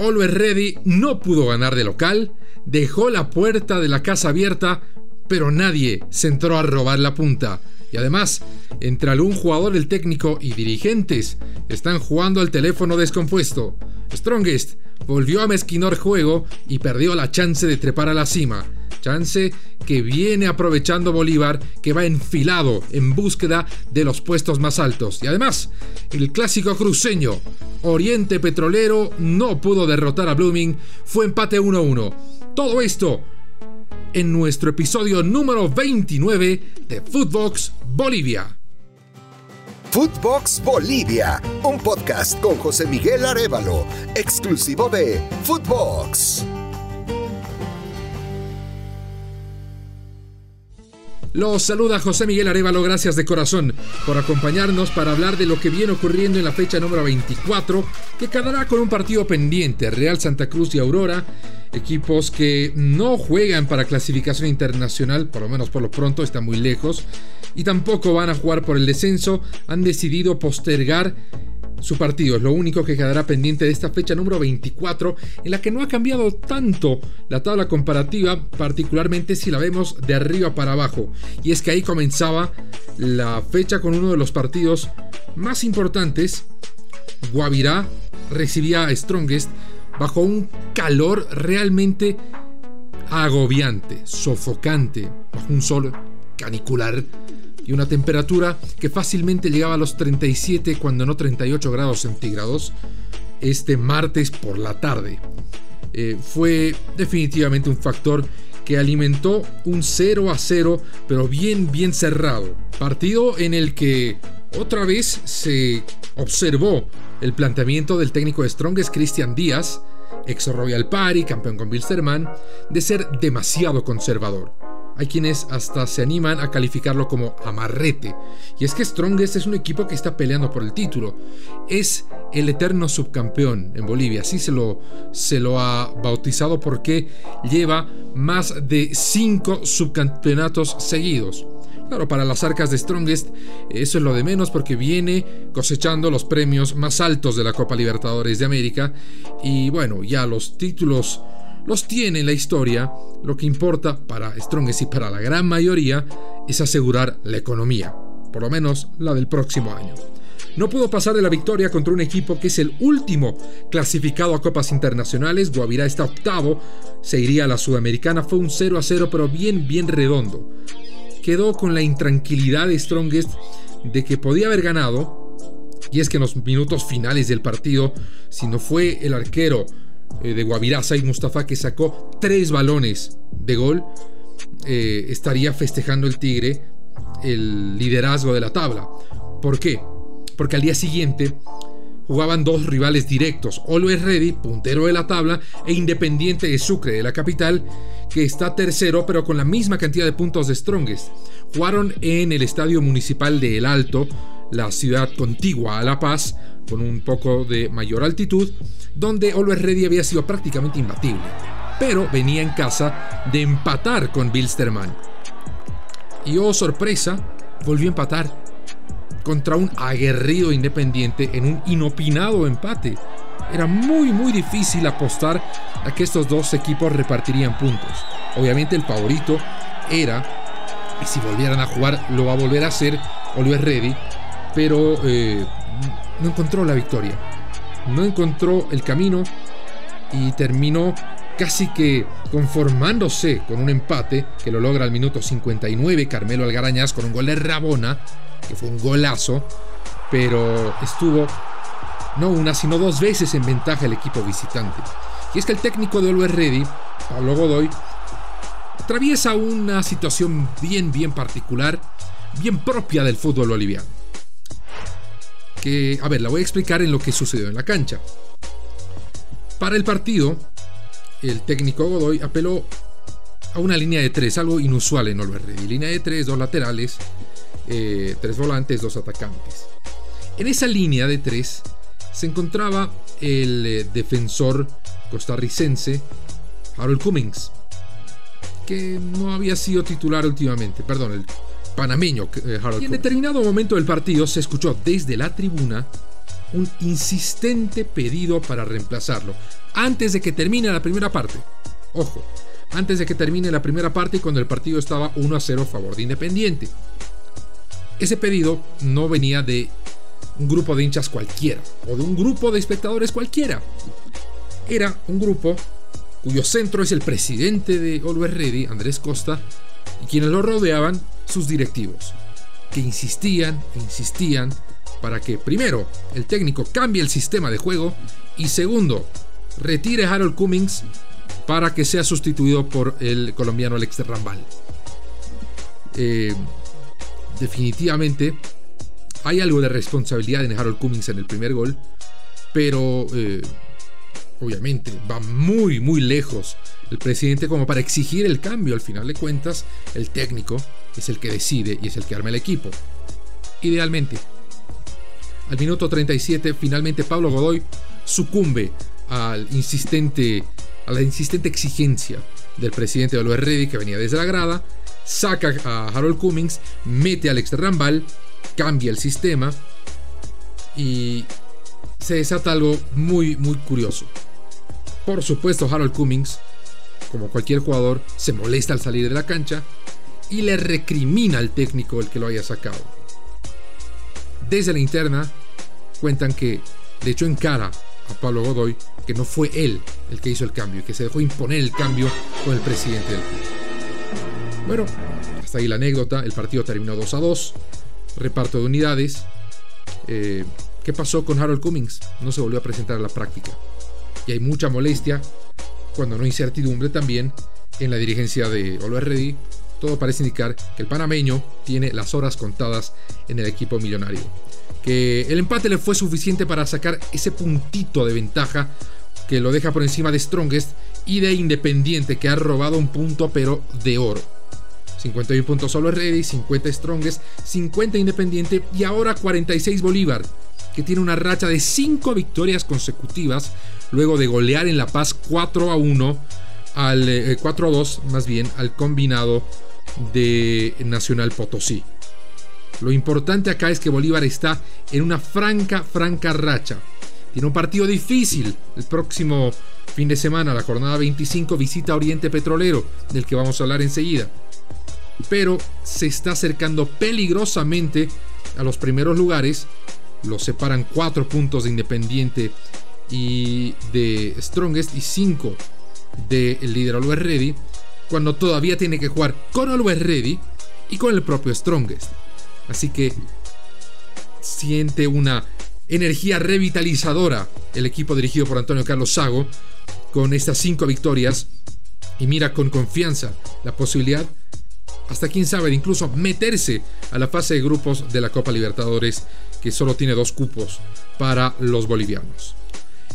Always Ready no pudo ganar de local, dejó la puerta de la casa abierta, pero nadie se entró a robar la punta. Y además, entre algún jugador, el técnico y dirigentes están jugando al teléfono descompuesto. Strongest volvió a mezquinar juego y perdió la chance de trepar a la cima. Chance que viene aprovechando Bolívar, que va enfilado en búsqueda de los puestos más altos. Y además, el clásico cruceño, Oriente Petrolero, no pudo derrotar a Blooming, fue empate 1-1. Todo esto en nuestro episodio número 29 de Footbox Bolivia. Footbox Bolivia, un podcast con José Miguel Arevalo, exclusivo de Footbox. Los saluda José Miguel Arevalo, gracias de corazón por acompañarnos para hablar de lo que viene ocurriendo en la fecha número 24, que quedará con un partido pendiente, Real Santa Cruz y Aurora, equipos que no juegan para clasificación internacional, por lo menos por lo pronto, están muy lejos, y tampoco van a jugar por el descenso, han decidido postergar su partido. Es lo único que quedará pendiente de esta fecha número 24, en la que no ha cambiado tanto la tabla comparativa, particularmente si la vemos de arriba para abajo. Y es que ahí comenzaba la fecha con uno de los partidos más importantes. Guavirá recibía a Strongest bajo un calor realmente agobiante, sofocante, bajo un sol canicular y una temperatura que fácilmente llegaba a los 37 cuando no 38 grados centígrados este martes por la tarde. Eh, fue definitivamente un factor que alimentó un 0 a 0, pero bien, bien cerrado. Partido en el que otra vez se observó el planteamiento del técnico de Strongest, Christian Díaz, ex Royal Party, campeón con Bilsterman, de ser demasiado conservador. Hay quienes hasta se animan a calificarlo como amarrete. Y es que Strongest es un equipo que está peleando por el título. Es el eterno subcampeón en Bolivia. Así se lo, se lo ha bautizado porque lleva más de 5 subcampeonatos seguidos. Claro, para las arcas de Strongest eso es lo de menos porque viene cosechando los premios más altos de la Copa Libertadores de América y bueno, ya los títulos los tiene en la historia, lo que importa para Strongest y para la gran mayoría es asegurar la economía, por lo menos la del próximo año. No pudo pasar de la victoria contra un equipo que es el último clasificado a copas internacionales. Guavirá está octavo, se iría a la Sudamericana. Fue un 0 a 0, pero bien, bien redondo. Quedó con la intranquilidad de Strongest de que podía haber ganado. Y es que en los minutos finales del partido, si no fue el arquero eh, de Guavirá, Said Mustafa, que sacó tres balones de gol, eh, estaría festejando el Tigre el liderazgo de la tabla. ¿Por qué? Porque al día siguiente jugaban dos rivales directos, Always Ready, puntero de la tabla, e Independiente de Sucre, de la capital, que está tercero, pero con la misma cantidad de puntos de Strongest. Jugaron en el Estadio Municipal de El Alto, la ciudad contigua a La Paz, con un poco de mayor altitud, donde Always Ready había sido prácticamente imbatible, pero venía en casa de empatar con Bilsterman. Y oh sorpresa, volvió a empatar contra un aguerrido independiente en un inopinado empate. Era muy muy difícil apostar a que estos dos equipos repartirían puntos. Obviamente el favorito era, y si volvieran a jugar lo va a volver a hacer, Always Ready, pero eh, no encontró la victoria. No encontró el camino y terminó casi que conformándose con un empate que lo logra al minuto 59 Carmelo Algarañaz con un gol de Rabona, que fue un golazo, pero estuvo no una sino dos veces en ventaja el equipo visitante. Y es que el técnico de Always Ready, Pablo Godoy, atraviesa una situación bien bien particular, bien propia del fútbol boliviano que, a ver, la voy a explicar en lo que sucedió en la cancha. Para el partido, el técnico Godoy apeló a una línea de tres, algo inusual en Oliver Ready. Línea de tres, dos laterales, eh, tres volantes, dos atacantes. En esa línea de tres se encontraba el eh, defensor costarricense Harold Cummings, que no había sido titular últimamente, perdón, el panameño eh, Harold. Y en determinado momento del partido se escuchó desde la tribuna un insistente pedido para reemplazarlo, antes de que termine la primera parte. Ojo, antes de que termine la primera parte y cuando el partido estaba 1 a 0 a favor de Independiente. Ese pedido no venía de un grupo de hinchas cualquiera o de un grupo de espectadores cualquiera. Era un grupo cuyo centro es el presidente de Always Ready, Andrés Costa, y quienes lo rodeaban, sus directivos, que insistían, insistían para que, primero, el técnico cambie el sistema de juego y segundo, retire Harold Cummings para que sea sustituido por el colombiano Alex Rambal. Eh, definitivamente hay algo de responsabilidad en Harold Cummings en el primer gol, pero eh, obviamente va muy, muy lejos el presidente como para exigir el cambio. Al final de cuentas, el técnico es el que decide y es el que arma el equipo. Idealmente. Al minuto 37, finalmente Pablo Godoy sucumbe al insistente, a la insistente exigencia del presidente de Ready que venía desde la grada, saca a Harold Cummings, mete a Alex Rambal, cambia el sistema y se desata algo muy, muy curioso. Por supuesto, Harold Cummings, como cualquier jugador, se molesta al salir de la cancha y le recrimina al técnico el que lo haya sacado. Desde la interna cuentan que le echó en cara a Pablo Godoy que no fue él el que hizo el cambio y que se dejó imponer el cambio con el presidente del club. Bueno, hasta ahí la anécdota, el partido terminó 2 a 2, reparto de unidades. Eh, ¿Qué pasó con Harold Cummings? No se volvió a presentar a la práctica. Y hay mucha molestia, cuando no incertidumbre también, en la dirigencia de Always Ready todo parece indicar que el panameño tiene las horas contadas en el equipo millonario. Que el empate le fue suficiente para sacar ese puntito de ventaja que lo deja por encima de Strongest y de Independiente que ha robado un punto pero de oro. 51 puntos solo Ready, 50 Strongest, 50 Independiente y ahora 46 Bolívar, que tiene una racha de 5 victorias consecutivas luego de golear en La Paz 4 a 1 al 4 eh, a 2 más bien al combinado de Nacional Potosí. Lo importante acá es que Bolívar está en una franca, franca racha. Tiene un partido difícil. El próximo fin de semana, la jornada 25, visita Oriente Petrolero, del que vamos a hablar enseguida. Pero se está acercando peligrosamente a los primeros lugares. Los separan 4 puntos de Independiente y de Strongest y 5 del líder Always Ready cuando todavía tiene que jugar con Always Ready y con el propio Strongest. Así que siente una energía revitalizadora el equipo dirigido por Antonio Carlos Sago con estas cinco victorias y mira con confianza la posibilidad, hasta quién sabe, de incluso meterse a la fase de grupos de la Copa Libertadores que solo tiene dos cupos para los bolivianos.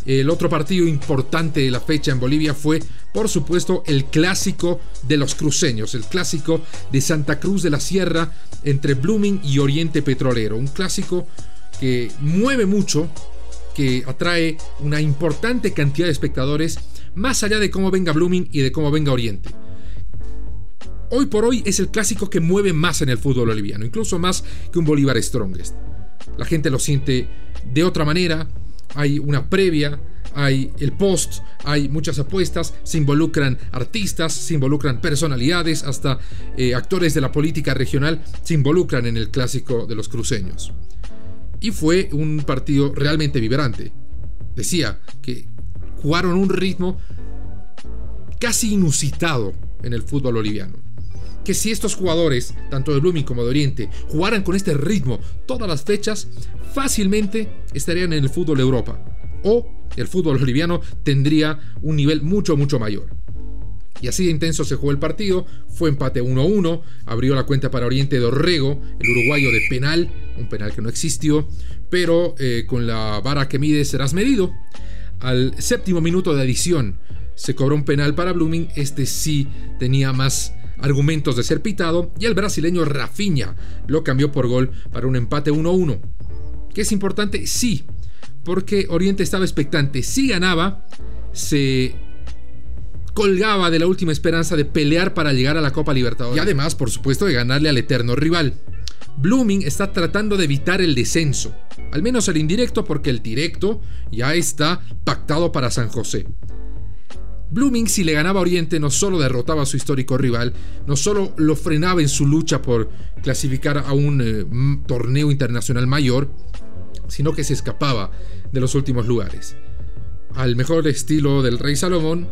El otro partido importante de la fecha en Bolivia fue, por supuesto, el clásico de los cruceños, el clásico de Santa Cruz de la Sierra entre Blooming y Oriente Petrolero. Un clásico que mueve mucho, que atrae una importante cantidad de espectadores, más allá de cómo venga Blooming y de cómo venga Oriente. Hoy por hoy es el clásico que mueve más en el fútbol boliviano, incluso más que un Bolívar Strongest. La gente lo siente de otra manera, hay una previa, hay el post, hay muchas apuestas, se involucran artistas, se involucran personalidades, hasta eh, actores de la política regional se involucran en el clásico de los cruceños. Y fue un partido realmente vibrante. Decía que jugaron un ritmo casi inusitado en el fútbol boliviano. Que si estos jugadores, tanto de Blooming como de Oriente, jugaran con este ritmo todas las fechas, fácilmente estarían en el fútbol de Europa. O el fútbol boliviano tendría un nivel mucho, mucho mayor. Y así de intenso se jugó el partido, fue empate 1-1, abrió la cuenta para Oriente de Orrego, el uruguayo de penal, un penal que no existió, pero eh, con la vara que mide serás medido. Al séptimo minuto de adición se cobró un penal para Blooming, este sí tenía más argumentos de ser pitado, y el brasileño Rafinha lo cambió por gol para un empate 1-1. ¿Qué es importante? Sí, porque Oriente estaba expectante. Si ganaba, se colgaba de la última esperanza de pelear para llegar a la Copa Libertadores. Y además, por supuesto, de ganarle al eterno rival. Blooming está tratando de evitar el descenso, al menos el indirecto porque el directo ya está pactado para San José. Blooming si le ganaba a Oriente no solo derrotaba a su histórico rival, no solo lo frenaba en su lucha por clasificar a un eh, torneo internacional mayor, sino que se escapaba de los últimos lugares. Al mejor estilo del rey Salomón,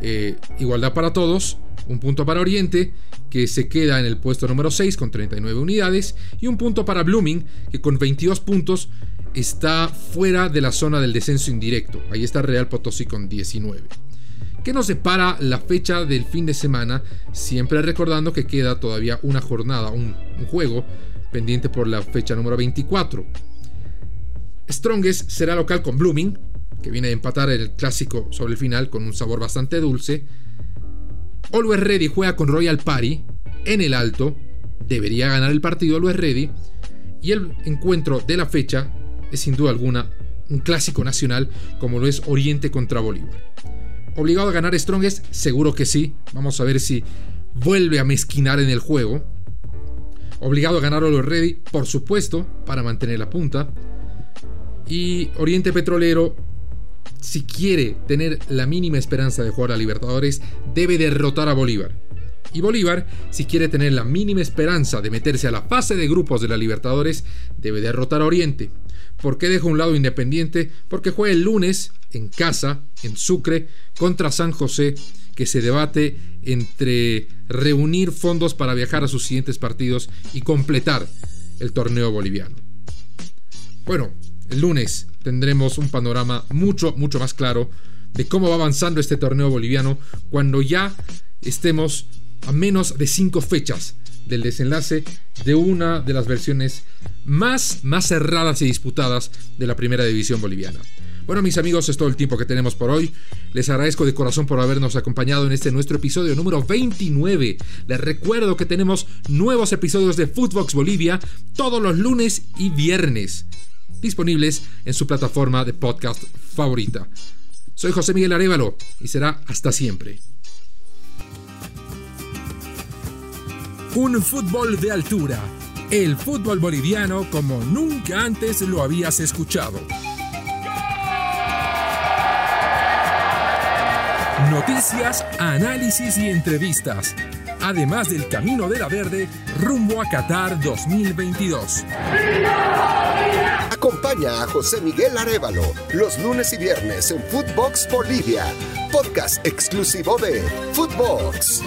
eh, igualdad para todos, un punto para Oriente, que se queda en el puesto número 6 con 39 unidades, y un punto para Blooming, que con 22 puntos está fuera de la zona del descenso indirecto. Ahí está Real Potosí con 19. ¿Qué nos separa la fecha del fin de semana? Siempre recordando que queda todavía una jornada, un, juego pendiente por la fecha número 24. Strongest será local con Blooming, que viene a empatar el clásico sobre el final con un sabor bastante dulce. Always Ready juega con Royal Party en el alto. Debería ganar el partido Always Ready. Y el encuentro de la fecha es sin duda alguna un clásico nacional como lo es Oriente contra Bolívar. ¿Obligado a ganar Strongest? Seguro que sí. Vamos a ver si vuelve a mezquinar en el juego. Obligado a ganar Olo Ready, por supuesto, para mantener la punta. Y Oriente Petrolero, si quiere tener la mínima esperanza de jugar a Libertadores, debe derrotar a Bolívar. Y Bolívar, si quiere tener la mínima esperanza de meterse a la fase de grupos de la Libertadores, debe derrotar a Oriente. ¿Por qué dejo un lado Independiente? Porque juega el lunes en casa, en Sucre, contra San José, que se debate entre reunir fondos para viajar a sus siguientes partidos y completar el torneo boliviano. Bueno, el lunes tendremos un panorama mucho, mucho más claro de cómo va avanzando este torneo boliviano cuando ya estemos a menos de cinco fechas del desenlace de una de las versiones más, más cerradas y disputadas de la primera división boliviana. Bueno, mis amigos, es todo el tiempo que tenemos por hoy. Les agradezco de corazón por habernos acompañado en este nuestro episodio número 29. Les recuerdo que tenemos nuevos episodios de Footbox Bolivia todos los lunes y viernes, disponibles en su plataforma de podcast favorita. Soy José Miguel Arevalo y será hasta siempre. Un fútbol de altura. El fútbol boliviano como nunca antes lo habías escuchado. Noticias, análisis y entrevistas. Además del Camino de la Verde rumbo a Qatar 2022. Acompaña a José Miguel Arevalo los lunes y viernes en Footbox Bolivia, podcast exclusivo de Footbox.